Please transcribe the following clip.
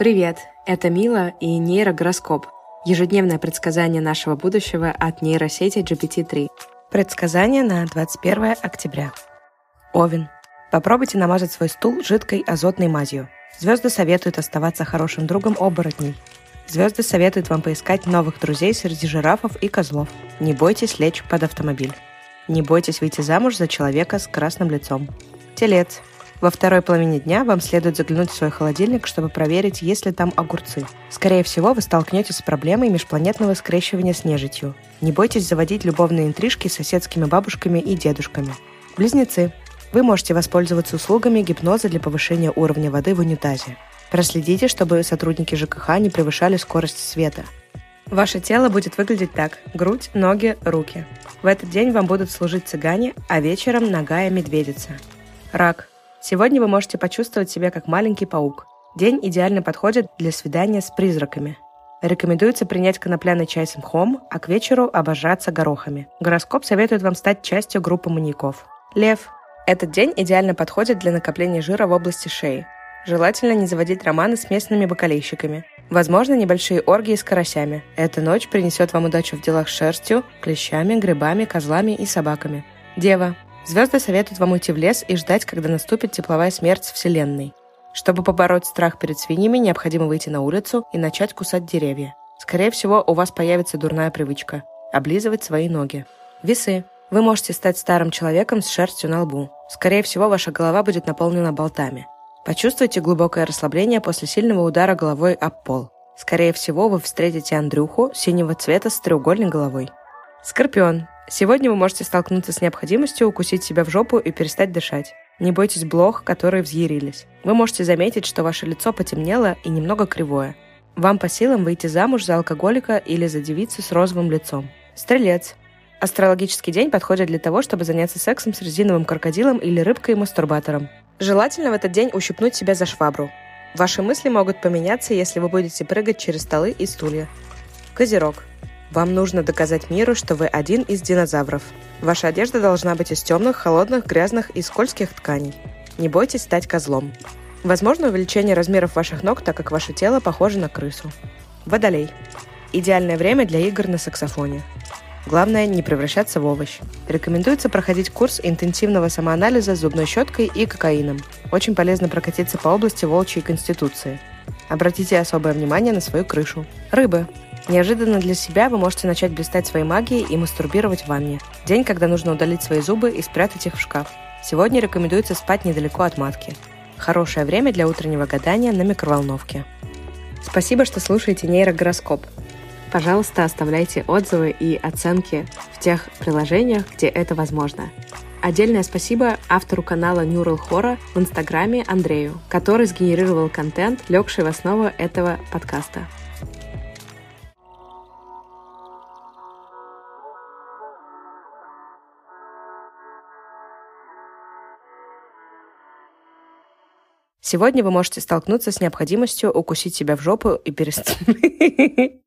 Привет, это Мила и нейрогороскоп. Ежедневное предсказание нашего будущего от нейросети GPT-3. Предсказание на 21 октября. Овен. Попробуйте намазать свой стул жидкой азотной мазью. Звезды советуют оставаться хорошим другом оборотней. Звезды советуют вам поискать новых друзей среди жирафов и козлов. Не бойтесь лечь под автомобиль. Не бойтесь выйти замуж за человека с красным лицом. Телец. Во второй половине дня вам следует заглянуть в свой холодильник, чтобы проверить, есть ли там огурцы. Скорее всего, вы столкнетесь с проблемой межпланетного скрещивания с нежитью. Не бойтесь заводить любовные интрижки с соседскими бабушками и дедушками. Близнецы. Вы можете воспользоваться услугами гипноза для повышения уровня воды в унитазе. Проследите, чтобы сотрудники ЖКХ не превышали скорость света. Ваше тело будет выглядеть так – грудь, ноги, руки. В этот день вам будут служить цыгане, а вечером – ногая медведица. Рак. Сегодня вы можете почувствовать себя как маленький паук. День идеально подходит для свидания с призраками. Рекомендуется принять конопляный чай с мхом, а к вечеру обожраться горохами. Гороскоп советует вам стать частью группы маньяков. Лев. Этот день идеально подходит для накопления жира в области шеи. Желательно не заводить романы с местными бокалейщиками. Возможно, небольшие оргии с карасями. Эта ночь принесет вам удачу в делах с шерстью, клещами, грибами, козлами и собаками. Дева. Звезды советуют вам уйти в лес и ждать, когда наступит тепловая смерть Вселенной. Чтобы побороть страх перед свиньями, необходимо выйти на улицу и начать кусать деревья. Скорее всего, у вас появится дурная привычка – облизывать свои ноги. Весы. Вы можете стать старым человеком с шерстью на лбу. Скорее всего, ваша голова будет наполнена болтами. Почувствуйте глубокое расслабление после сильного удара головой об пол. Скорее всего, вы встретите Андрюху синего цвета с треугольной головой. Скорпион. Сегодня вы можете столкнуться с необходимостью укусить себя в жопу и перестать дышать. Не бойтесь блох, которые взъярились. Вы можете заметить, что ваше лицо потемнело и немного кривое. Вам по силам выйти замуж за алкоголика или за девицу с розовым лицом. Стрелец. Астрологический день подходит для того, чтобы заняться сексом с резиновым крокодилом или рыбкой-мастурбатором. Желательно в этот день ущипнуть себя за швабру. Ваши мысли могут поменяться, если вы будете прыгать через столы и стулья. Козерог. Вам нужно доказать миру, что вы один из динозавров. Ваша одежда должна быть из темных, холодных, грязных и скользких тканей. Не бойтесь стать козлом. Возможно увеличение размеров ваших ног, так как ваше тело похоже на крысу. Водолей. Идеальное время для игр на саксофоне. Главное не превращаться в овощ. Рекомендуется проходить курс интенсивного самоанализа с зубной щеткой и кокаином. Очень полезно прокатиться по области волчьей конституции. Обратите особое внимание на свою крышу. Рыбы. Неожиданно для себя вы можете начать блистать своей магией и мастурбировать в ванне. День, когда нужно удалить свои зубы и спрятать их в шкаф. Сегодня рекомендуется спать недалеко от матки. Хорошее время для утреннего гадания на микроволновке. Спасибо, что слушаете нейрогороскоп. Пожалуйста, оставляйте отзывы и оценки в тех приложениях, где это возможно. Отдельное спасибо автору канала Neural Horror в Инстаграме Андрею, который сгенерировал контент, легший в основу этого подкаста. Сегодня вы можете столкнуться с необходимостью укусить себя в жопу и перестать...